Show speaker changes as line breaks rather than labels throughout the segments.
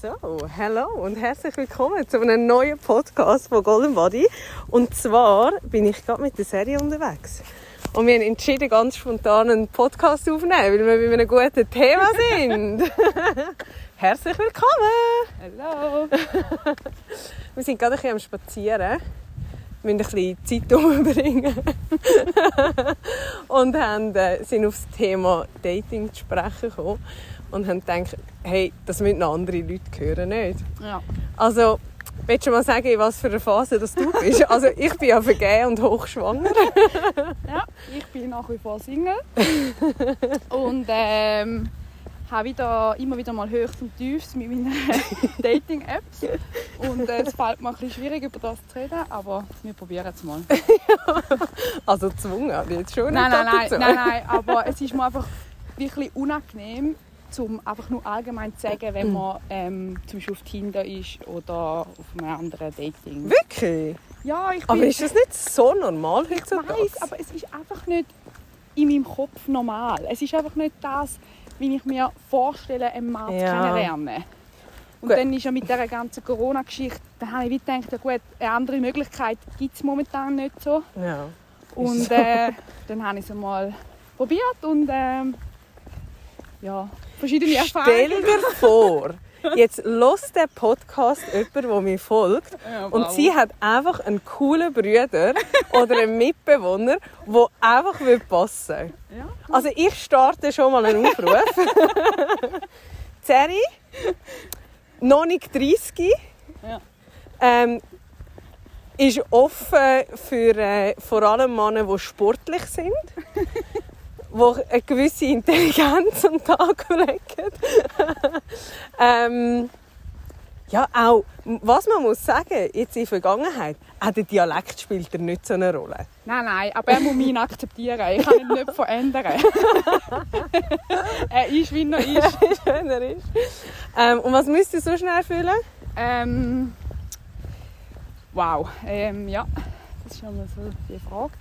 So, hallo und herzlich willkommen zu einem neuen Podcast von Golden Body. Und zwar bin ich gerade mit der Serie unterwegs. Und wir haben entschieden, ganz spontan einen Podcast aufzunehmen, weil wir bei einem guten Thema sind. herzlich willkommen!
Hallo!
wir sind gerade ein bisschen am Spazieren. Wir müssen ein bisschen Zeit umbringen. und haben, äh, sind auf das Thema Dating zu sprechen gekommen und haben gedacht, hey, das müssen noch andere Leute hören, nicht?
Ja.
Also, willst du mal sagen, in was für eine Phase das du bist? Also, ich bin ja vergeben und hochschwanger.
ja, ich bin nach wie vor Single. und ähm, habe wieder, immer wieder mal Höchst und Tiefs mit meinen Dating-Apps. Und äh, es fällt mir ein bisschen schwierig, über das zu reden, aber wir probieren es mal.
also gezwungen habe ich jetzt schon
nein, nein, nein, nein, nein, aber es ist mir einfach wirklich unangenehm, um einfach nur allgemein zu sagen, wenn man ähm, zum Beispiel auf Tinder ist oder auf einem anderen Dating.
Wirklich?
Ja, ich bin...
Aber ist das nicht so normal heutzutage?
Ich weiß, aber es ist einfach nicht in meinem Kopf normal. Es ist einfach nicht das, wie ich mir vorstelle, einen Mann ja. kennenlernen. Und gut. dann ist ja mit dieser ganzen Corona-Geschichte, da habe ich gedacht, ja gut, eine andere Möglichkeit gibt es momentan nicht so.
Ja.
Und so. äh, dann habe ich es einmal probiert und ähm, ja, verschiedene Erfahrungen.
Stell dir vor, jetzt los der Podcast jemand, der mir folgt ja, und sie hat einfach einen coolen Bruder oder einen Mitbewohner, der einfach passen will. Ja. Also ich starte schon mal einen Aufruf. Zeri, noch nicht 30, ja. ähm, ist offen für äh, vor allem Männer, die sportlich sind die eine gewisse Intelligenz am Tag legen. ähm, ja, auch, was man muss sagen, jetzt in der Vergangenheit, auch der Dialekt spielt er nicht so eine Rolle.
Nein, nein, aber er muss mich akzeptieren. Ich kann ihn nicht verändern. er ist, wie er ist.
wie er ist. Ähm, und was müsst ihr so schnell fühlen?
Ähm, wow, ähm, ja, das ist schon mal so die Frage.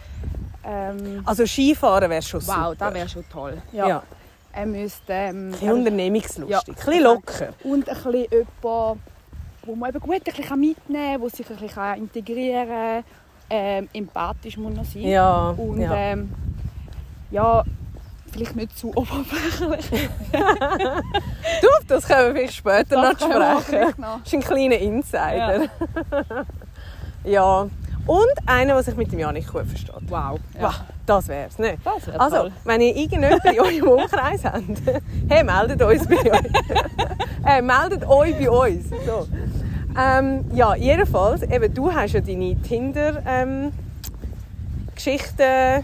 Ähm, also Skifahren wäre schon wow, super.
Wow, das wäre schon toll. Ja. ja. Er müsste... Ähm,
ein unternehmungslustig, ja, ein bisschen locker.
Und ein bisschen jemand, wo man eben gut ein bisschen mitnehmen kann, der sich ein bisschen integrieren kann. Ähm, empathisch muss er sein.
Ja,
und
ja.
Ähm, ja, vielleicht nicht zu oberflächlich.
du, das können wir vielleicht später das noch sprechen. Das ist ein kleiner Insider. Ja. ja. Und einer, der sich mit dem Janik gut versteht.
Wow.
Ja. wow das wär's, ne?
Das wär
also,
toll.
wenn ihr irgendjemanden in eurem Umkreis habt, hey, meldet uns bei euch. äh, meldet euch bei uns. So. Ähm, ja, jedenfalls, eben, du hast ja deine Tinder-Geschichten, ähm,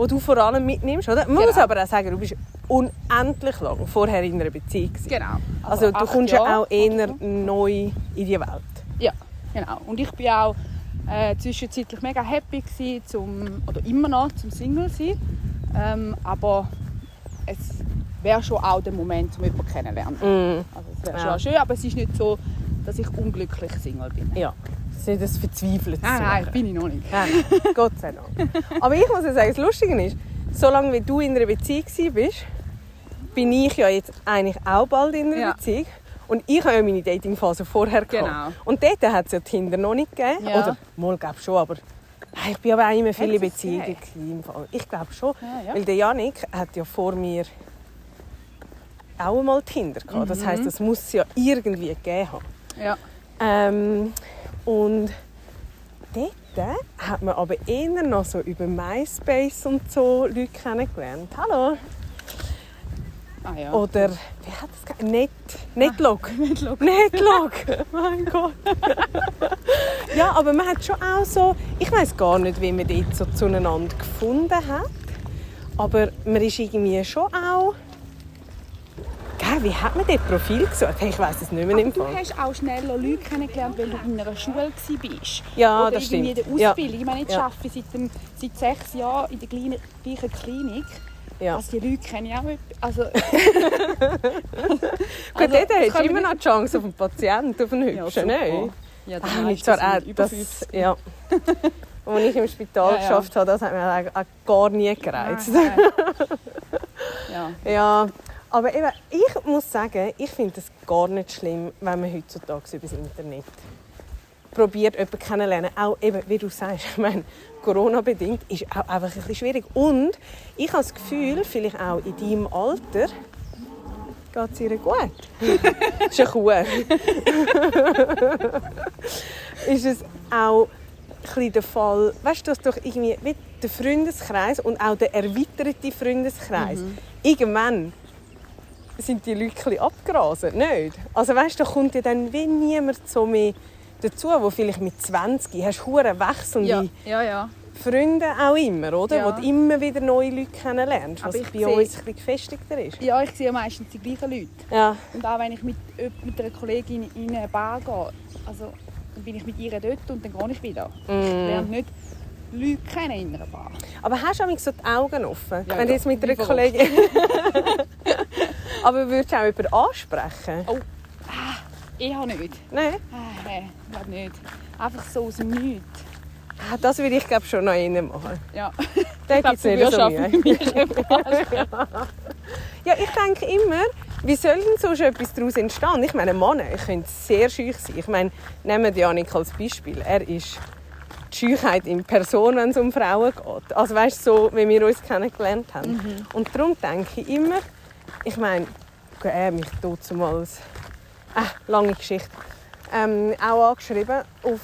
die du vor allem mitnimmst, oder? Man genau. muss aber auch sagen, du bist unendlich lang vorher in einer Beziehung.
Genau.
Also, also du kommst ja auch eher neu in die Welt.
Ja, genau. Und ich bin auch äh, zwischenzeitlich mega happy gewesen, zum, oder immer noch zum Single sein. Ähm, aber es wäre schon auch der Moment, um jemanden kennenzulernen.
Mm.
Also es wäre ja. schon schön, aber es ist nicht so, dass ich unglücklich Single bin.
Ja. Das ist nicht das Verzweifelte.
Nein, nein, bin ich noch nicht.
Nein, Gott sei Dank. Aber ich muss ja sagen, das Lustige ist, solange wie du in einer Beziehung bist, bin ich ja jetzt eigentlich auch bald in einer ja. Beziehung. Und ich habe ja meine Datingphase vorher gehabt.
Genau.
Und dort hat es ja Tinder noch nicht gegeben.
Ja.
Oder mal glaube schon, aber ich bin aber auch immer viele Beziehungen im Fall. Ich glaube schon,
ja, ja.
weil der Janik hat ja vor mir auch einmal Tinder gehabt. Mhm. Das heißt, das muss es ja irgendwie gegeben haben.
Ja.
Ähm, und dort hat man aber eher noch so über MySpace und so Leute kennengelernt. Hallo.
Ah, ja.
Oder wie hat das Net, Netlog.
Ah, Netlog.
Netlog. mein Gott. ja, aber man hat schon auch so, ich weiß gar nicht, wie man dort so zueinander gefunden hat. Aber man ist irgendwie schon auch... Gell, wie hat man das Profil gesucht? Hey, ich weiß es nicht mehr im
Du hast auch schneller Leute kennengelernt, weil du in einer Schule warst.
Ja,
Oder
das
irgendwie in
stimmt.
der
Ja.
Ausbildung. Ich meine, jetzt
Ja.
arbeite ich seit, dem, seit sechs Jahren in der kleinen, gleichen Klinik.
Ja.
Also die Leute kenne ich auch nicht. Also,
Gut,
also,
dort
das
hast du immer noch die Chance auf einen Patienten, auf einen
Ja,
Hübschen,
super.
nicht?
Ja, die
Ah,
meisten
ich zwar
über
das,
50.
ja. Als ich im Spital
Ja, ja.
geschafft habe, das hat mir auch gar nie gereizt.
Nein, nein. ja.
Ja, aber eben, ich muss sagen, ich finde es gar nicht schlimm, wenn man heutzutage über das Internet probiert, jemanden kennenzulernen. Auch eben, wie du sagst, ich meine, Corona-bedingt ist auch einfach ein bisschen schwierig. Und ich habe das Gefühl, vielleicht auch in deinem Alter, geht es ihr gut. ist eine Kuh. ist es auch ein der Fall, weißt du, dass doch irgendwie wie der Freundeskreis und auch der erweiterte Freundeskreis, irgendwann sind die Leute abgerasend, nicht? Also weißt du, da kommt ja dann wie niemand so mehr dazu, wo vielleicht mit 20 hast du hure wechselnde
Ja, ja, ja.
Freunde auch immer, oder?
Ja.
Wo du immer wieder neue Leute kennenlernst, was
ich
bei
sehe-
uns ein bisschen gefestigter ist.
Ja, ich sehe meistens die gleichen Leute.
Ja,
Und auch wenn ich mit, mit einer Kollegin in eine Bar gehe, also, dann bin ich mit ihr dort und dann gehe ich wieder. Ich
Mm.
lerne nicht Leute kennen in einer Bar.
aber hast du manchmal so die Augen offen?
Ja,
wenn du
ja,
jetzt mit einer. Kollegin... aber würdest du auch jemanden ansprechen?
Oh, eher nicht.
Nein?
Ah, nein, ich glaube nicht. Einfach so aus dem Nichts.
Ah, Das würde ich glaube schon noch innen machen.
Ja.
Da
Ich
gibt's
du
nicht so Mühe. Ja, ich denke immer, wie soll denn so etwas daraus entstehen? Ich meine, Männer können sehr schüch sein. Ich meine, nehmen wir Janik als Beispiel. Er ist die Scheuchheit in Person, wenn es um Frauen geht. Also weißt du, so, wie wir uns kennengelernt haben. Und darum denke ich immer, ich meine, gut, er mich damals, ah, lange Geschichte, ähm, auch angeschrieben auf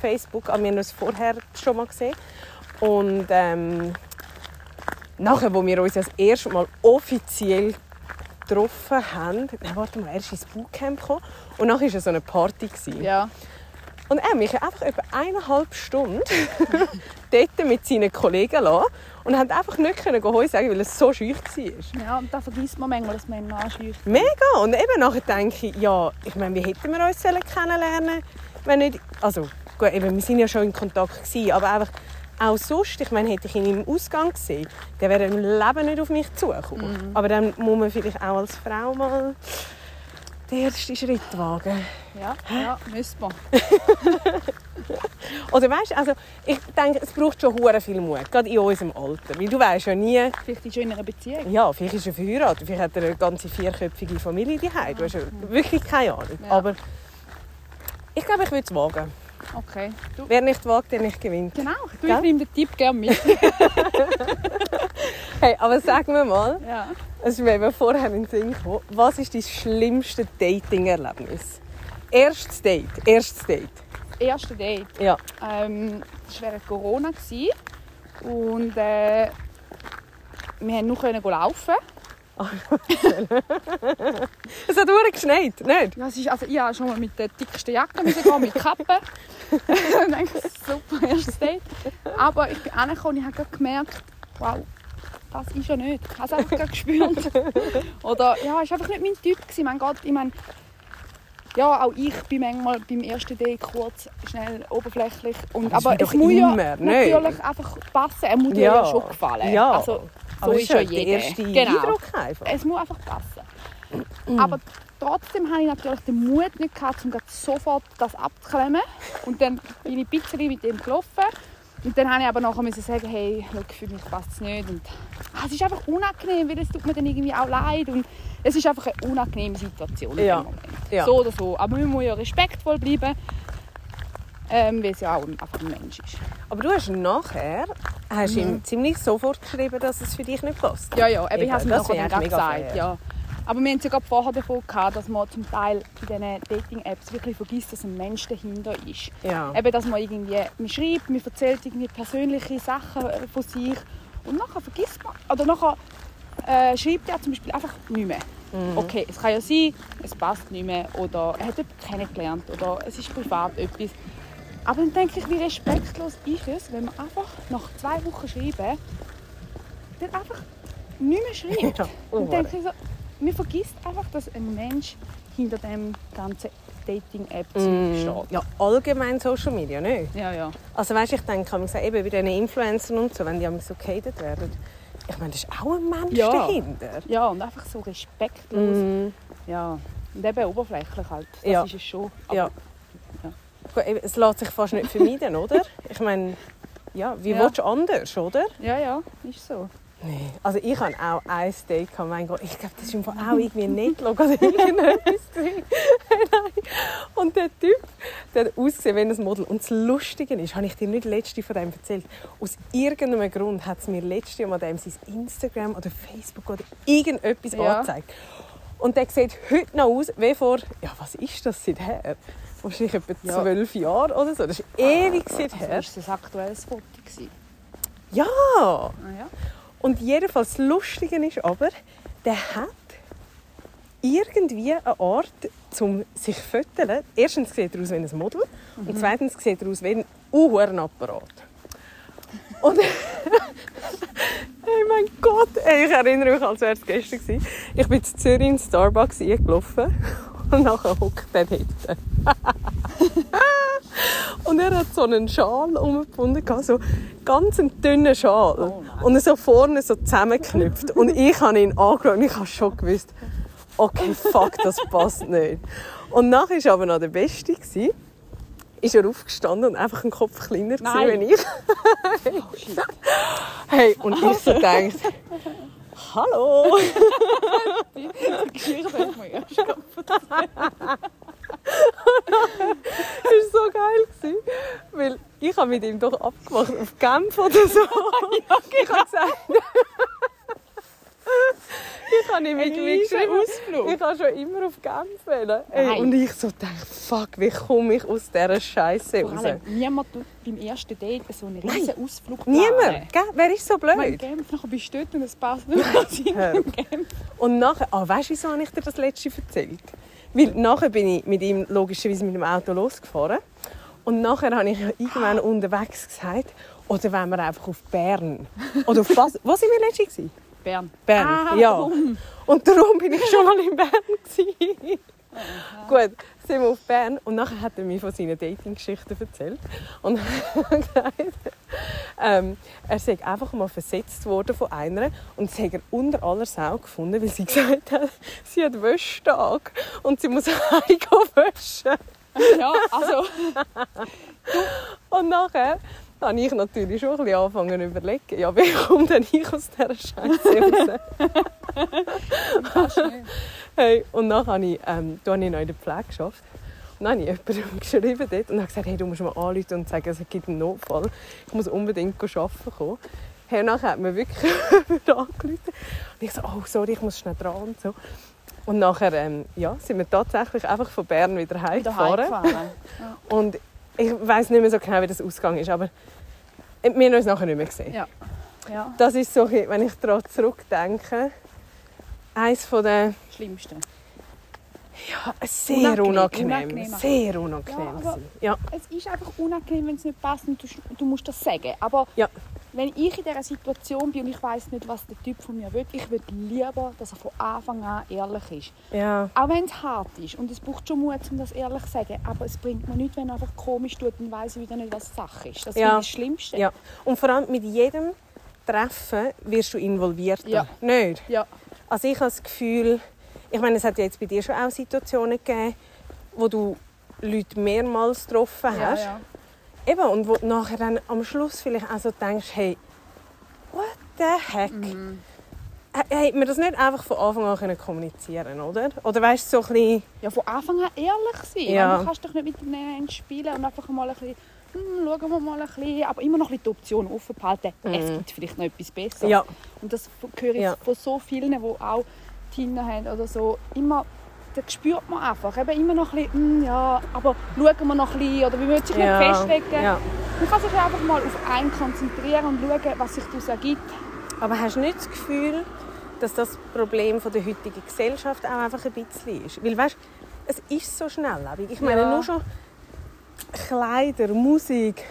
Facebook. Wir haben uns vorher schon mal gesehen. Und ähm, nachher, wir uns das erste Mal offiziell getroffen haben, warte mal, er ist ins Bootcamp gekommen und nachher war so eine Party.
Ja.
Und er hat mich einfach etwa eineinhalb Stunden dort mit seinen Kollegen lassen und hat einfach nicht können Hoi sagen, weil es so schüch war.
ja, und da vergisst man manchmal, dass man anschleicht.
Mega! Und eben nachher denke ich, ja, ich meine, wie hätten wir uns kennenlernen wenn nicht... Also, gut, eben, wir sind ja schon in Kontakt gewesen, aber einfach auch sonst, ich meine, hätte ich ihn im Ausgang gesehen, der wäre im Leben nicht auf mich zugekommen. Aber dann muss man vielleicht auch als Frau mal den ersten Schritt wagen.
Ja, ja, müsste man.
Oder weißt du, also ich denke, es braucht schon hure viel Mut, gerade in unserem Alter. Weil du weißt ja nie,
Vielleicht ist schon in einer Beziehung.
ja, vielleicht ist er verheiratet, vielleicht hat er eine ganze vierköpfige Familie daheim. Du hast ja wirklich keine Ahnung.
Ja.
Aber ich glaube, ich würde es wagen.
Okay. Du,
Wer nicht wagt, der nicht gewinnt.
genau, du, ich nehme den Tipp gerne mit.
Hey, aber sag mir mal,
ja.
es ist mir eben vorher in den Sinn gekommen, was ist dein schlimmste Dating-Erlebnis? Erstes Date, erstes Date.
Erste Date.
Ja.
Ähm, das war während Corona. Und äh, wir konnten nur laufen.
Es hat hure geschneit, nicht?
Ja, es ist, also, ich musste schon mal mit der dicksten Jacke gehen, mit Kappe. und dann super, erstes Date. Aber ich bin angekommen und ich habe gemerkt, wow, das ist ja nicht. Ich habe es einfach gespürt. Oder ja, es war einfach nicht mein Typ. Gewesen. Mein Gott, ich meine, ja, auch ich bin manchmal beim ersten Date kurz, schnell, oberflächlich. Und, aber es muss ja
immer, ne?
natürlich einfach passen. Er muss dir ja schon gefallen.
Ja.
Also, so
aber
ist ja
der
jeder.
erste
Genau.
Eindruck einfach.
Es muss einfach passen. Aber trotzdem hatte ich natürlich den Mut nicht, gehabt, um sofort das abzuklemmen. Und dann bin ich ein bisschen mit ihm gelaufen. Und dann musste ich aber nachher müssen sagen, hey, schau, für mich passt es nicht. Und, ah, es ist einfach unangenehm, weil es tut mir dann irgendwie auch leid. Und es ist einfach eine unangenehme Situation
Ja.
dem Moment.
Ja.
So oder so. Aber man muss ja respektvoll bleiben, ähm, weil es ja auch ein- einfach ein Mensch ist.
Aber du hast nachher hast
Mhm.
ihm ziemlich sofort geschrieben, dass es für dich nicht passt.
Ja, ja, eben, ich habe es mir
das
nachher gesagt.
fair.
Ja. Aber wir haben es ja gerade vorher davon gehabt, dass man zum Teil bei diesen Dating-Apps wirklich vergisst, dass ein Mensch dahinter ist.
Ja.
Eben, dass man irgendwie man schreibt, man erzählt irgendwie persönliche Sachen von sich und nachher vergisst man, oder nachher äh, schreibt er zum Beispiel einfach nicht mehr.
Mhm.
Okay, es kann ja sein, es passt nicht mehr oder er hat jemanden kennengelernt oder es ist privat etwas. Aber dann denke ich, wie respektlos ist es, wenn man einfach nach zwei Wochen schreiben der einfach nicht mehr schreibt.
Ja,
Und
oh,
denke ich so, man vergisst einfach, dass ein Mensch hinter dem ganzen Dating-App
Mm.
steht.
Ja, allgemein Social Media, nicht?
Ja, ja.
Also weißt, ich denke, sagen, eben bei diesen Influencern und so, wenn die so gehatet werden, ich meine, da ist auch ein Mensch
Ja.
dahinter.
Ja, und einfach so respektlos.
Mm.
Ja. Und eben oberflächlich halt. Das
Ja.
ist es schon. Aber
Ja. Eben, Es lässt sich fast nicht vermeiden, oder? Ich meine, ja, wie
Ja.
willst du anders, oder?
ja, ja, ist so.
Nee. Also ich habe auch ein Steak gehabt, mein Gott, ich glaube, das war im Fall auch irgendwie oder irgendetwas. Nein. Und der Typ, der hat ausgesehen wie ein Model. Und das Lustige ist, habe ich dir nicht letzte von dem erzählt, aus irgendeinem Grund hat es mir letzte Mal dem sein Instagram oder Facebook oder irgendetwas
Ja.
angezeigt. Und der sieht heute noch aus wie vor, ja was ist das seither? Wahrscheinlich etwa
Ja.
zwölf Jahre oder so. Das ist ewig seither.
Also ist das ein aktuelles Foto?
Ja!
Ah, ja.
Und jedenfalls das Lustige ist aber, der hat irgendwie eine Art, um sich zu fotografieren. Erstens sieht er aus wie ein Model und zweitens sieht er aus wie ein Uhrenapparat. Und hey mein Gott, ey, ich erinnere mich, als wäre es gestern gewesen. Ich bin zu Zürich in Starbucks eingelaufen und nachher hockt der dort. Und er hat so einen Schal umgefunden, so ganz einen dünnen Schal.
Oh
und er so vorne so zusammengeknüpft. Und ich habe ihn angeschaut und ich habe schon gewusst, okay, fuck, das passt nicht. Und nachher war aber noch der Beste. gewesen. Ist er aufgestanden und einfach einen Kopf kleiner
Nein.
wie ich.
Oh.
Hey, und ich so gedacht, hallo.
Die Geschichte hat mir erst
Das war so geil. Gewesen, weil ich habe mit ihm doch abgemacht auf Genf oder so. Ich habe gesagt... ich habe ihm irgendwie geschrieben, ich habe schon immer auf Genf wollen. Ey,
Nein.
und ich so dachte, fuck, wie komme ich aus dieser Scheiße raus?
niemand tut beim ersten Date so einen riesen Ausflug planen.
Niemand, gell? Wer ist so blöd?
Genf, nachher bist du dort und es passt nicht. Genf.
Und nachher, ah, weißt du, wieso habe ich dir das letzte erzählt? Weil nachher bin ich mit ihm logischerweise mit dem Auto losgefahren. Und nachher habe ich irgendwann unterwegs gesagt, oder wenn wir einfach auf Bern. Oder auf was? Was sind wir letztes gewesen?
Bern.
Bern,
Ah,
ja.
darum.
Und darum bin ich schon mal in Bern. Gewesen. Gut, sind wir auf Bern und nachher hat er mir von seinen Dating-Geschichten erzählt. Und er gesagt, ähm, er sei einfach mal versetzt worden von einer und sie hat er unter aller Sau gefunden, weil sie gesagt hat, sie hat Wäschtag und sie muss heimgehen waschen.
Ja, also,
Und nachher habe ich natürlich schon ein bisschen angefangen zu überlegen, ja, wie komme denn ich aus dieser Scheiße raus? Hey, und dann habe ich, ähm, da habe ich noch in der Pflege geschafft. Und dann habe ich jemandem geschrieben dort und habe gesagt, hey, du musst mir anrufen und sagen, es gibt einen Notfall. Ich muss unbedingt arbeiten kommen. Hey, und dann hat mir wirklich angerufen. Und ich so, oh, sorry, ich muss schnell dran und so. Und nachher ähm, ja, sind wir tatsächlich einfach von Bern wieder heimgefahren. Und ich weiß nicht mehr so genau, wie das ausgegangen ist, aber wir haben uns nachher nicht mehr gesehen.
Ja. Ja,
Das ist so, wenn ich daran zurückdenke, eines von den
Schlimmste.
Ja, sehr
Unangenehm,
unangenehm. Sehr unangenehm.
Ja,
ja.
Es ist einfach unangenehm, wenn es nicht passt und du, du musst das sagen. Aber
Ja.
wenn ich in dieser Situation bin und ich weiß nicht, was der Typ von mir will, ich würde lieber, dass er von Anfang an ehrlich ist.
ja.
Auch wenn es hart ist und es braucht schon Mut, um das ehrlich zu sagen. Aber es bringt mir nichts, wenn er einfach komisch tut und weiß wieder nicht, was Sache ist. Das
Ja.
ich das Schlimmste.
ja. Und vor allem mit jedem Treffen wirst du involviert.
Ja.
Nicht?
Ja.
Also ich habe das Gefühl, ich meine, es hat ja jetzt bei dir schon auch Situationen gegeben, wo du Leute mehrmals getroffen
Ja,
hast.
ja.
Eben, und wo du nachher dann am Schluss vielleicht auch so denkst, hey, what the heck?
Mhm.
H- Hätte man das nicht einfach von Anfang an können kommunizieren oder? Oder weißt du, so ein bisschen...
ja, von Anfang an ehrlich sein.
Ja.
Du kannst doch nicht mit dem spielen und einfach mal ein bisschen, hm, schauen wir mal ein bisschen, aber immer noch ein die Option offen behalten. Es gibt vielleicht noch etwas Besseres.
Mhm. Ja,
Und das höre ich
Ja.
von so vielen, die auch Kinder haben oder so. Immer, das spürt man einfach. Eben immer noch ein bisschen, hm, ja, aber schauen wir noch ein bisschen oder wir wollen sich
ja,
nicht festlegen.
ja.
Man kann sich einfach mal auf einen konzentrieren und schauen, was sich daraus ergibt.
Aber hast du nicht das Gefühl, dass das Problem von der heutigen Gesellschaft auch einfach ein bisschen ist? Weil weißt, es ist so schnelllebig. Ich meine,
Ja.
nur schon Kleider, Musik,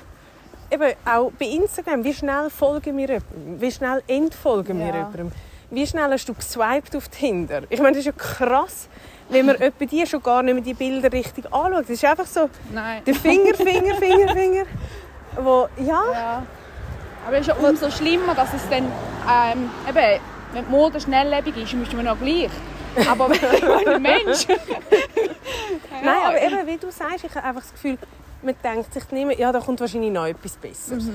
eben auch bei Instagram, wie schnell folgen wir jemandem? Wie schnell entfolgen wir
Ja.
jemandem? Wie schnell hast du geswiped auf Tinder? Ich meine, das ist ja krass, wenn man etwa die schon gar nicht mehr die Bilder richtig anschaut. Das ist einfach so
Nein.
der Finger, Finger, Finger, Finger. Wo, ja,
Ja. Aber es ist ja umso schlimmer, dass es dann, ähm, eben, wenn die Mode schnelllebig ist, müsste man noch gleich. Aber wenn ein Mensch...
Nein, aber eben, wie du sagst, ich habe einfach das Gefühl, man denkt sich nicht mehr, ja, da kommt wahrscheinlich noch etwas Besseres.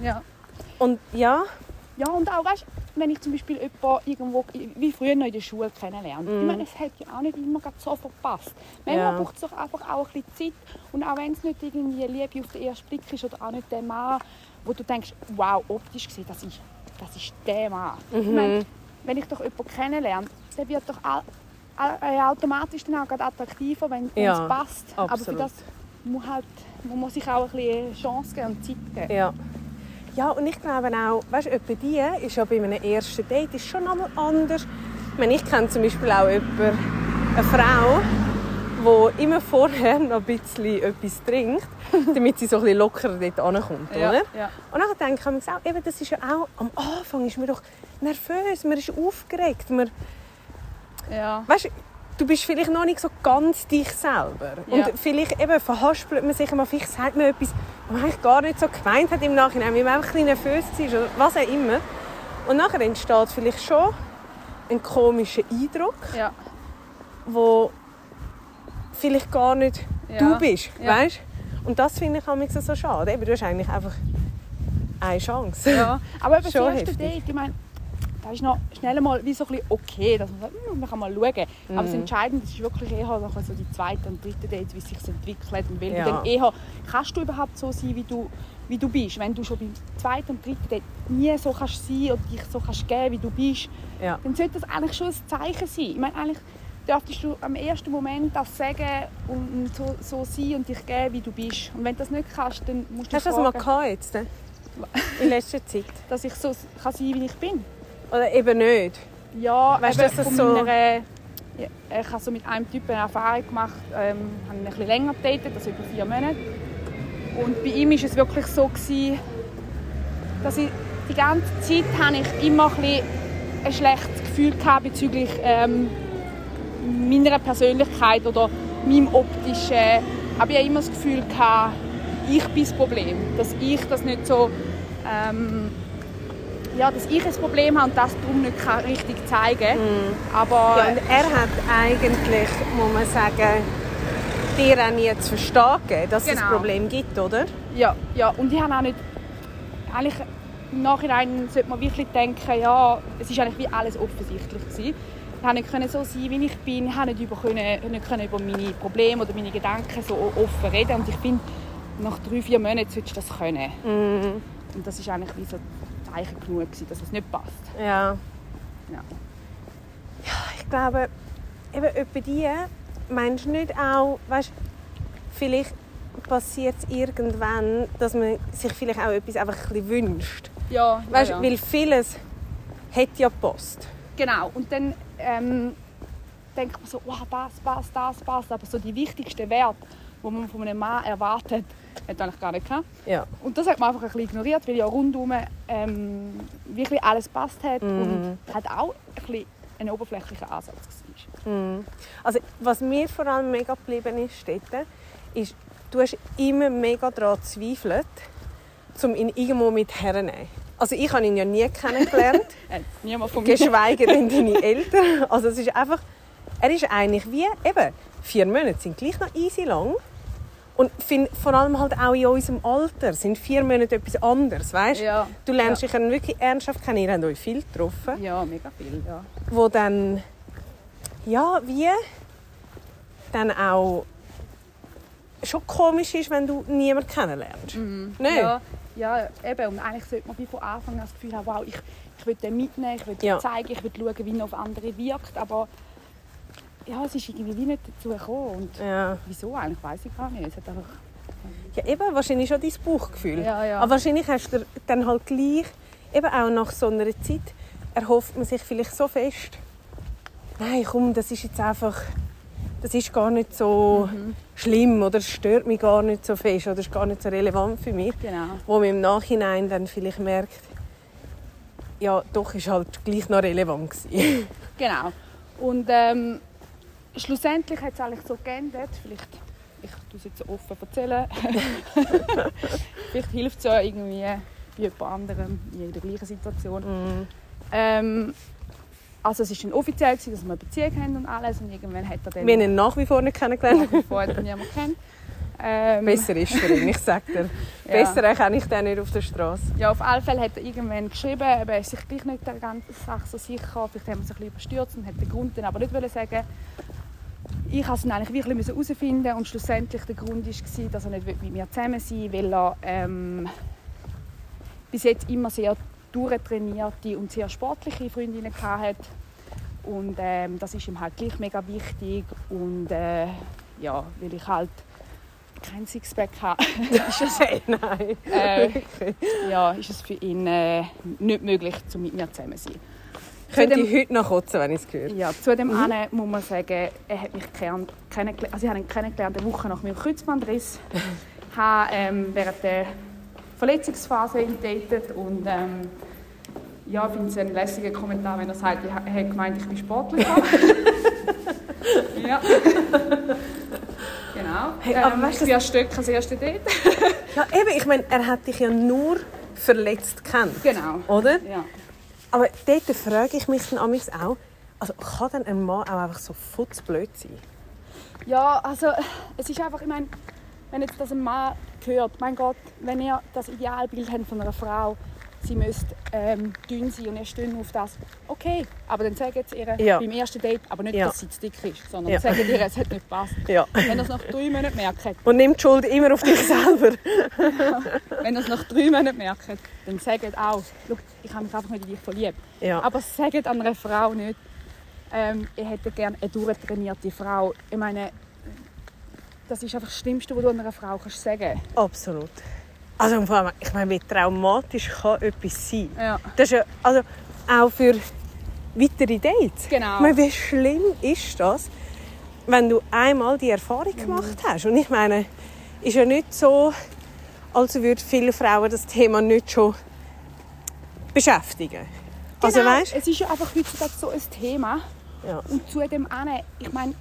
Ja.
Und ja,
Ja, und auch, weißt, wenn ich zum Beispiel jemanden irgendwo, wie früher noch in der Schule kennenlerne, ich meine, es hat ja auch nicht immer so verpasst. Manchmal
Ja.
braucht es doch einfach auch ein bisschen Zeit. Und auch wenn es nicht irgendwie Liebe auf den ersten Blick ist oder auch nicht der Mann, wo du denkst, wow, optisch gesehen, das ist, das ist der Mann. Ich meine, wenn ich doch jemanden kennenlerne, der wird doch äh, automatisch dann auch attraktiver, wenn wenn es
Ja,
passt. Aber für
absolut.
das muss, halt, man muss sich auch ein bisschen Chance geben und Zeit geben.
Ja. Ja, und ich glaube auch, weißt du, die ist ja bei einem ersten Date ist schon einmal anders. Ich, meine, ich kenne zum Beispiel auch jemanden, eine Frau, die immer vorher noch ein bisschen etwas trinkt, damit sie so ein bisschen lockerer dort ankommt,
Ja,
oder?
ja.
Und dann denke ich mir auch, eben, das ist ja auch, am Anfang ist man doch nervös, man ist aufgeregt, man,
Ja.
weißt, du bist vielleicht noch nicht so ganz dich selber.
Ja.
Und vielleicht eben verhaspelt man sich einmal, vielleicht sagt man etwas, was man eigentlich gar nicht so gemeint hat im Nachhinein, weil man einfach ein bisschen nervös war oder was auch immer. Und nachher entsteht vielleicht schon ein komischer Eindruck,
Ja.
wo vielleicht gar nicht
Ja.
du bist,
Ja.
weißt? Und das finde ich manchmal so schade. Eben, du hast eigentlich einfach eine Chance.
Ja, aber eben das erste. Date, ich meine, da ist noch schnell mal wie so ein bisschen okay, dass man sagt, hm, man kann mal schauen. Aber das
Mhm.
Entscheidende ist wirklich eher nachher so die zweite und dritte Date, wie es sich entwickelt und weil
Ja.
du dann eher, kannst du überhaupt so sein, wie du, wie du bist. Wenn du schon beim zweiten und dritten Date nie so kannst sein oder dich so kannst geben, wie du bist,
Ja.
dann sollte das eigentlich schon ein Zeichen sein. Ich meine, eigentlich dürftest du am ersten Moment das sagen und so, so sein und dich geben, wie du bist. Und wenn du das nicht kannst, dann musst du
Hast du das mal gehabt jetzt? ne? In letzter Zeit?
dass ich so kann sein wie ich bin.
Oder eben nicht?
Ja,
Weißt du,
eben
dass das so-
meiner, ich habe so mit einem Typen eine Erfahrung gemacht, ähm, habe ihn ein bisschen länger gedatet, also über vier Monate. Und bei ihm war es wirklich so, gewesen, dass ich die ganze Zeit habe ich immer ein, ein schlechtes Gefühl gehabt bezüglich ähm, meiner Persönlichkeit oder meinem optischen. Aber ich habe immer das Gefühl gehabt, ich bin das Problem, dass ich das nicht so ähm, ja, dass ich ein Problem habe und das darum nicht kann richtig zeigen kann. Aber
Ja, und er hat eigentlich, muss man sagen, dir auch nie zu verstehen gegeben, dass es ein
Genau.
Problem gibt, oder?
ja, ja, und ich habe auch nicht... Eigentlich im Nachhinein sollte man wirklich denken, ja, es ist eigentlich wie alles offensichtlich gewesen. Ich konnte nicht können so sein, wie ich bin. Ich konnte nicht über, können, nicht können über meine Probleme oder meine Gedanken so offen reden. Und ich finde, nach drei, vier Monaten solltest du das können.
Mhm.
Und das ist eigentlich wie so Zeichen genug gewesen, dass es nicht passt.
Ja.
Ja.
Ich glaube, eben etwa die, meinst du nicht auch, weißt, vielleicht passiert es irgendwann, dass man sich vielleicht auch etwas einfach ein bisschen wünscht.
Ja,
Weißt,
ja, ja.
Weil vieles hat ja Post.
Genau. Und dann ähm, denkt man so, wow, das passt, das passt. Aber so die wichtigsten Werte, die man von einem Mann erwartet, hat eigentlich gar nicht gehabt.
Ja.
Und das hat man einfach ein bisschen ignoriert, weil ja rundum ähm, wirklich alles passt hat
Mhm.
und hat auch ein, bisschen ein oberflächlicher Ansatz war.
Mhm. Also, was mir vor allem mega geblieben ist, dort, ist, du hast immer mega daran gezweifelt, um ihn irgendwo mit herzunehmen. Also ich habe ihn ja nie kennengelernt,
Äh, niemand von mir.
geschweige denn deine Eltern. Also es ist einfach, er ist eigentlich wie, eben, vier Monate sind gleich noch easy lang. Und find, vor allem halt auch in unserem Alter sind vier Monate etwas anderes, weißt?
Ja.
Du lernst
ja.
dich dann wirklich ernsthaft kennen, ihr habt euch viel getroffen
Ja, mega viel. Ja.
wo dann ja wie dann auch schon komisch ist, wenn du niemanden kennenlernst. Nicht?
Ja, ja, eben. Und eigentlich sollte man wie von Anfang an das Gefühl haben, wow, ich, ich will den mitnehmen, ich will
Ja.
zeigen, ich will schauen, wie er auf andere wirkt. Aber ja, es ist irgendwie wie nicht dazu gekommen. Und
Ja.
wieso eigentlich, weiß ich gar nicht. Es hat einfach,
ja, eben wahrscheinlich schon dein Bauchgefühl.
Ja, ja.
Aber wahrscheinlich hast du dann halt gleich, eben auch nach so einer Zeit, erhofft man sich vielleicht so fest, nein, komm, das ist jetzt einfach, das ist gar nicht so, schlimm oder es stört mich gar nicht so fest oder ist gar nicht so relevant für mich.
Genau.
Wo man im Nachhinein dann vielleicht merkt, ja, doch ist halt gleich noch relevant gewesen.
Genau. Und ähm, schlussendlich hat es eigentlich so geändert, vielleicht, ich tue es jetzt so offen erzählen, vielleicht hilft es ja irgendwie bei jemand anderem in der gleichen Situation.
Mhm.
Ähm, also es war offiziell, dass wir eine Beziehung haben und alles und irgendwann hat er dann...
Wir haben ihn nach wie vor nicht kennengelernt.
vorher hat er niemand kennt. Ähm,
Besser ist für ihn, ich sag dir.
Ja.
Besser erkenne ich den nicht auf der Straße.
Ja, auf alle Fälle hat er irgendwann geschrieben, er ist sich gleich nicht der ganzen Sache so sicher. Vielleicht haben wir es ein bisschen überstürzt und hat den Grund dann aber nicht sagen. Ich musste es dann eigentlich wirklich herausfinden und schlussendlich der Grund war, dass er nicht mit mir zusammen sein will, weil er ähm, bis jetzt immer sehr durchtrainierte und sehr sportliche Freundinnen hatte. Und ähm, das ist ihm halt gleich mega wichtig. Und äh, ja, weil ich halt kein Sixpack habe, ist es
Hey, nein.
äh, ja, ist es für ihn äh, nicht möglich, mit mir zusammen zu sein.
Könnte ich heute noch kotzen, wenn ich es höre.
Ja, zu dem mhm. muss man sagen, er hat mich kenn- kennengelernt, also ich habe ihn kennengelernt eine Woche nach meinem Kreuzbandriss. Ich habe ähm, während der Verletzungsphase ihn datet und ähm, ja, ich finde es einen lässigen Kommentar, wenn er sagt, ich ha- er hat gemeint, ich bin Sportler. ja. genau.
Hey, aber
ähm,
weißt
ich bin als Stöck als erste Date.
Ja, eben, ich meine, er hat dich ja nur verletzt kennt.
genau.
Oder?
Ja.
Aber dort frage ich mich dann auch, also kann dann ein Mann auch einfach so futzblöd sein?
Ja, also es ist einfach, ich meine, wenn jetzt das ein Mann hört, mein Gott, wenn ihr das Idealbild habt von einer Frau, sie müsste ähm, dünn sein und steht nur auf das, okay, aber dann sagt jetzt ihr
Ja.
beim ersten Date, aber nicht,
Ja.
dass sie zu dick ist, sondern
Ja.
sagt ihr, es hat nicht gepasst.
Ja.
Wenn ihr es nach drei Monaten merkt,
Und nimmt die Schuld immer auf dich selber.
wenn ihr es nach drei Monaten merkt, dann sagt auch, «Schau, ich habe mich einfach nicht in dich verliebt.
Ja.
Aber sagt an einer Frau nicht, ähm, ich hätte gerne eine durchtrainierte Frau. Ich meine, das ist einfach das Schlimmste, was du einer Frau kannst sagen
Absolut. Also vor allem, ich meine, wie traumatisch kann etwas sein?
Ja.
Das ist ja, also auch für weitere Dates.
Genau.
Ich meine, wie schlimm ist das, wenn du einmal die Erfahrung
Mhm.
gemacht hast? Und ich meine, ist ja nicht so, als würden viele Frauen das Thema nicht schon beschäftigen. Also
Genau,
weißt
es ist ja einfach heutzutage so ein Thema.
Ja.
Und zu dem anderen, ich meine,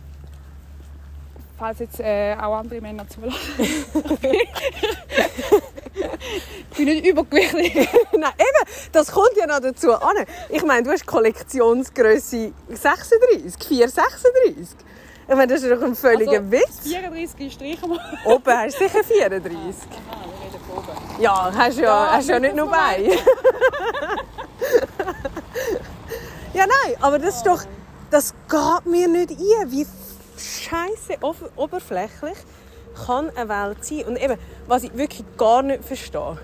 falls jetzt äh, auch andere Männer zulassen, ich bin nicht übergewichtig.
Nein, eben, das kommt ja noch dazu an. Ich meine, du hast Kollektionsgröße 36, 436. Ich meine, das ist doch ein völliger
Also,
Witz.
34 streichen wir.
Oben hast du sicher 34.
Aha, wir reden von oben.
Ja, hast ja,
Ja,
hast ja
nicht
nur Beine. ja, nein, aber das ist doch, das geht mir nicht ein. Wie scheiße oberflächlich kann eine Welt sein? Und eben, was ich wirklich gar nicht verstehe,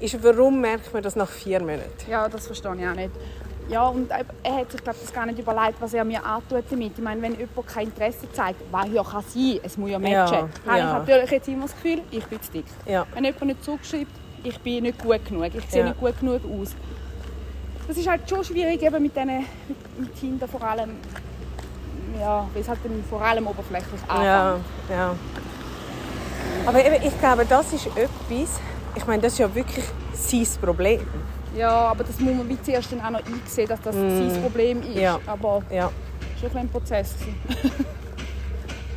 ist, warum merkt man das nach vier Monaten?
Ja, das verstehe ich auch nicht. Ja, und er hat sich glaub, das gar nicht überlegt, was er mir antut damit. Ich meine, wenn jemand kein Interesse zeigt, was ja kann sein, es muss ja matchen,
Ja,
habe ich
ja.
natürlich jetzt immer das Gefühl, ich bin zu dick.
Ja.
Wenn jemand nicht zurückschreibt, ich bin nicht gut genug, ich sehe
Ja.
nicht gut genug aus. Das ist halt schon schwierig, eben mit, denen, mit, mit Tinder vor allem, ja, weil es halt dann vor allem oberflächlich anfängt.
Ja, ja. Aber eben, ich glaube, das ist etwas, ich meine, das ist ja wirklich sein Problem.
Ja, aber das muss man wie zuerst dann auch noch einsehen, dass das sein Problem ist.
Mm. Ja.
Aber
Ja.
es war schon ein Prozess. gewesen.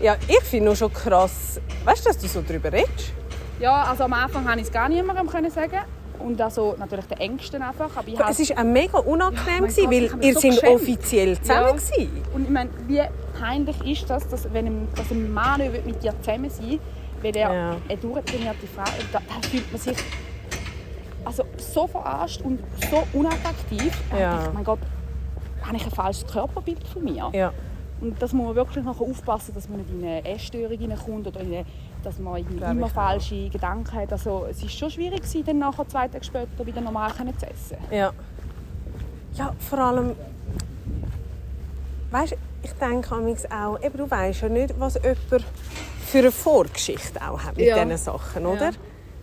Ja, ich finde nur schon krass, weißt du, dass du so darüber redest?
Ja, also am Anfang konnte ich es gar niemandem sagen. Und also natürlich den Ängsten einfach. Aber ich
Es war auch mega unangenehm,
mein
gewesen,
Gott,
weil ihr
so
sind
geschämt.
offiziell zusammen.
Ja.
gewesen.
Und ich meine, wie peinlich ist das, dass, wenn ein, dass ein Mann mit dir zusammen sein will, weil er
Ja.
eine durchtrainierte Frau ist. Da, da fühlt man sich also so verarscht und so unattraktiv.
Ja.
Ich, mein Gott, habe ich ein falsches Körperbild von mir?
Ja.
Und das muss man wirklich nachher aufpassen, dass man nicht in eine Essstörung hineinkommt oder in eine, dass man irgendwie immer
ich auch.
falsche Gedanken hat. Also es ist schon schwierig, gewesen, dann nachher zwei Tage später wieder normal zu essen.
Ja. Ja, vor allem, weißt, ich denke auch, eben, du weißt ja nicht, was jemand für eine Vorgeschichte auch hat mit
Ja.
diesen Sachen, oder?
Ja.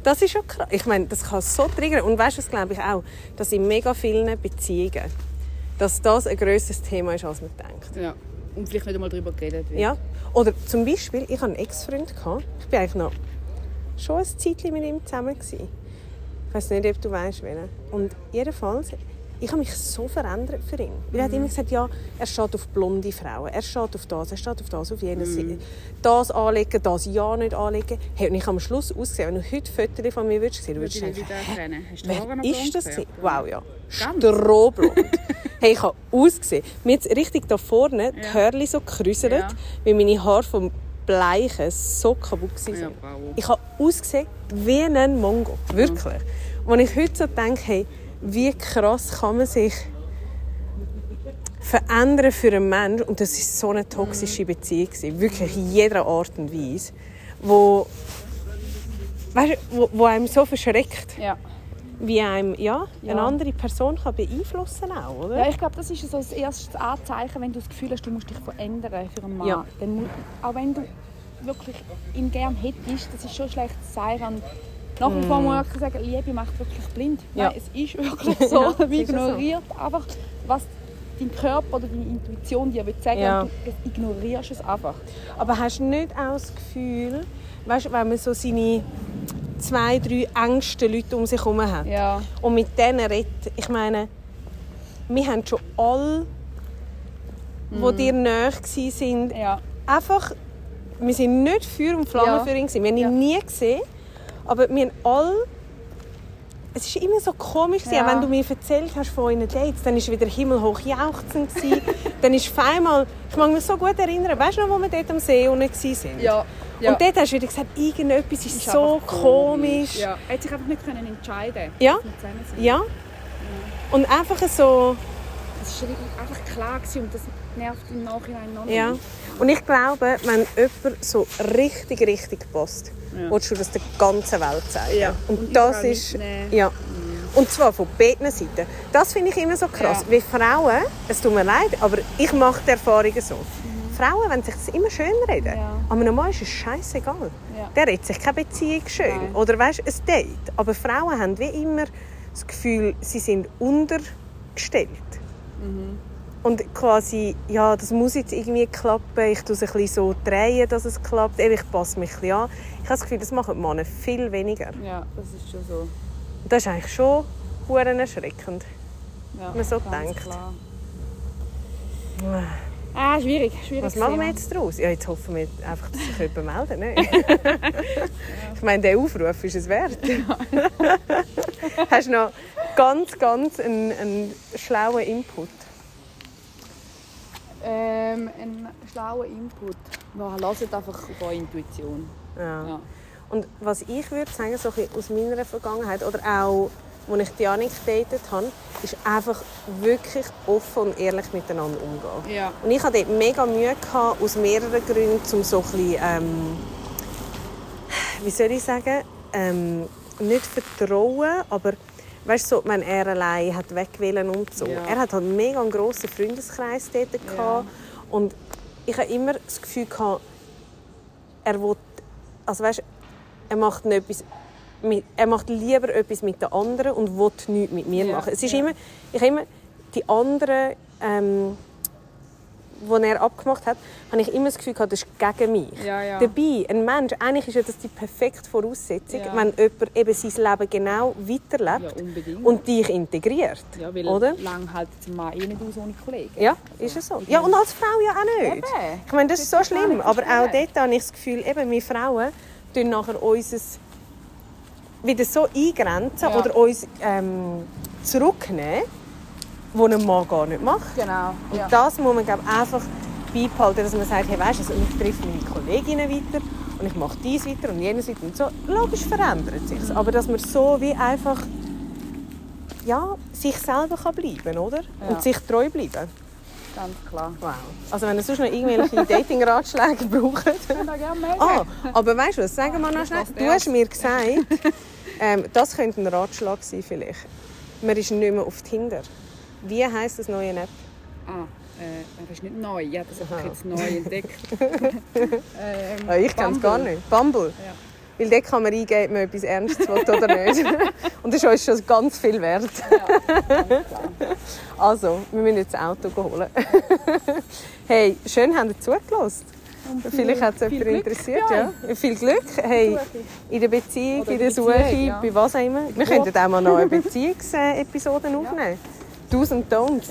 Das ist schon krass. Ich meine, das kann so triggern. Und weißt du, das glaube ich auch, dass in mega vielen Beziehungen, dass das ein grösseres Thema ist, als man denkt.
Ja. Und vielleicht nicht einmal darüber geredet wird.
Ja. Oder zum Beispiel, ich hatte einen Ex-Freund. Ich bin eigentlich noch schon ein Zeitchen mit ihm zusammen. Gewesen. Ich weiß nicht, ob du weißt, wen. Und jedenfalls, ich habe mich so verändert für ihn. Weil er hat immer gesagt, ja, er steht auf blonde Frauen, er steht auf das, er steht auf das, auf jenes. Das anlegen, das ja nicht anlegen. Hey, und ich habe am Schluss ausgesehen, wenn du heute Fotos von mir würdest sehen, würdest du
ich
denken, wer ist das? gewesen? Wow, ja. Strohblond. hey, ich habe ausgesehen. Mir jetzt richtig da vorne, die
Ja.
Hörli so gekräuselt,
Ja.
weil meine Haare vom Bleichen so kaputt waren.
Ja, bravo.
Ich habe ausgesehen wie ein Mongo. Wirklich. Und ich heute so denke, hey, wie krass kann man sich verändern für einen Menschen. Und das ist so eine toxische Beziehung. gewesen. Wirklich in jeder Art und Weise. Wo, weißt, wo, wo einem so verschreckt.
Ja.
Wie einem ja, eine
Ja.
andere Person kann beeinflussen auch, oder?
Ja, ich glaube, das ist so das erste Anzeichen, wenn du das Gefühl hast, du musst dich verändern für einen Mann.
Ja.
Dann auch wenn du wirklich ihn gern hättest, das ist schon ein schlechtes Zeichen. Nach wie vor muss wirklich sagen, Liebe macht wirklich blind.
Mm. Ja.
Nein, es ist wirklich so. Man
ja so.
ignoriert einfach, was dein Körper oder deine Intuition dir will sagen
Ja.
und du ignorierst es einfach.
Aber hast du nicht auch das Gefühl, weißt, wenn man so seine zwei, drei engsten Leute um sich herum hat
Ja.
und mit denen redet, ich meine, wir haben schon alle, die dir nahe waren,
Ja.
einfach, wir sind nicht Feuer und Flamme
Ja.
für ihn. Wir haben ihn nie gesehen, aber wir haben alle es war immer so komisch,
Ja.
wenn du mir erzählt hast von euren Dates, dann war wieder himmelhoch jauchzend. dann ist auf einmal, ich mag mich so gut erinnern, weißt du noch, wo wir dort am See unten waren?
Ja. ja.
Und dort hast du wieder gesagt, irgendetwas ist,
Ist
so
einfach
komisch.
Ja. Er hat sich einfach nicht können entscheiden
Ja.
dass wir zusammen sind.
Ja. Und einfach so,
Das war einfach klar gewesen und das nervt im Nachhinein noch
ja.
nicht.
Und ich glaube, wenn jemand so richtig, richtig passt,
Ja.
willst du das der ganzen Welt zeigen.
Ja.
Und,
Und
das ist, ja. Und zwar von beiden Seiten. Das finde ich immer so krass.
Ja.
Wie Frauen, es tut mir leid, aber ich mache die Erfahrungen so. Frauen, wenn sich das immer schön reden,
Ja.
aber Mann ist es scheißegal.
Ja.
Der redet sich keine Beziehung schön.
Nein.
Oder weißt, ein Date. Aber Frauen haben wie immer das Gefühl, sie sind untergestellt.
Mhm.
Und quasi, ja, das muss jetzt irgendwie klappen. Ich tue es ein bisschen so drehen, dass es klappt. Eben, Ich passe mich ein bisschen an. Ich habe das Gefühl, das machen die Männer viel weniger.
Ja, das ist schon so.
Das ist eigentlich schon verdammt erschreckend.
Ja,
man so denkt.
Klar. Ah, schwierig, schwierig.
Was machen wir jetzt daraus? Ja, jetzt hoffen wir einfach, dass sich jemand meldet. Ne? ich meine, der Aufruf ist es wert. Hast du noch ganz, ganz einen, einen schlauen Input?
Ähm, ein schlauer Input. Ja, lasst einfach auf eure Intuition.
Ja.
Ja.
Und was ich würde sagen, so aus meiner Vergangenheit oder auch, als ich Janik gedatet habe, ist einfach wirklich offen und ehrlich miteinander umgehen.
Ja.
Und ich hatte dort mega Mühe, gehabt, aus mehreren Gründen, um so ein bisschen, ähm, wie soll ich sagen, ähm, nicht vertrauen, aber weißt du, so, wenn er allein hat wegwählen und so.
Ja.
Er hat halt mega einen grossen Freundeskreis dort gehabt. und ich habe immer das Gefühl gehabt, er will, also weißt, er macht nicht etwas mit, er macht lieber etwas mit den anderen und will nichts mit mir
Ja,
machen. Es ist
ja.
immer, ich habe immer die anderen, ähm, die er abgemacht hat, habe ich immer das Gefühl gehabt, das ist gegen mich.
Ja, ja.
Dabei, ein Mensch, eigentlich ist ja das die perfekte Voraussetzung,
Ja.
wenn jemand eben sein Leben genau weiterlebt und dich integriert.
Ja, weil
oder?
lang hält ein Mann eh nicht aus ohne Kollegen.
Ja, ist es so. Ja, und als Frau ja auch nicht.
Eben.
Ich meine, das ist so schlimm. Aber auch dort habe ich das Gefühl, eben, wir Frauen tun nachher unser wieder so eingrenzen oder uns ähm, zurücknehmen, was ein Mann gar nicht macht.
Genau.
Und
ja.
das muss man glaub, einfach beibehalten, dass man sagt, hey, weißt, du, also ich treffe meine Kolleginnen weiter und ich mache dies weiter und jenes weiter. Und so, logisch verändert sich Aber dass man so wie einfach ja, sich selber kann bleiben oder?
Ja.
Und sich treu bleiben.
Ganz klar.
Wow. Also wenn ihr sonst noch irgendwelche Dating-Ratschläge braucht.
Ich gerne.
Ah, aber weißt du was, sagen wir noch
Das
schnell. Du hast mir gesagt, ähm, das könnte ein Ratschlag sein vielleicht. Man ist nicht mehr auf Tinder. Wie heisst das neue App?
Ah, äh, das ist nicht neu. Ja, das habe ich jetzt neu entdeckt. ähm,
Ah, ich kenne es gar nicht. Bumble.
Ja.
Weil dort kann man eingeben, ob man etwas Ernstes will oder nicht. Und das ist uns schon ganz viel wert. Also, wir müssen jetzt das Auto holen. hey, schön, habt ihr zugelassen. Vielleicht hat es jemand interessiert. Ja. Viel Glück hey, in der Beziehung, in der Suche,
ja.
bei was auch immer. Wir könnten auch mal noch eine Beziehungsepisode aufnehmen. Do's und Don'ts.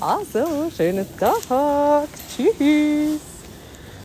also, schönen Tag. Tschüss.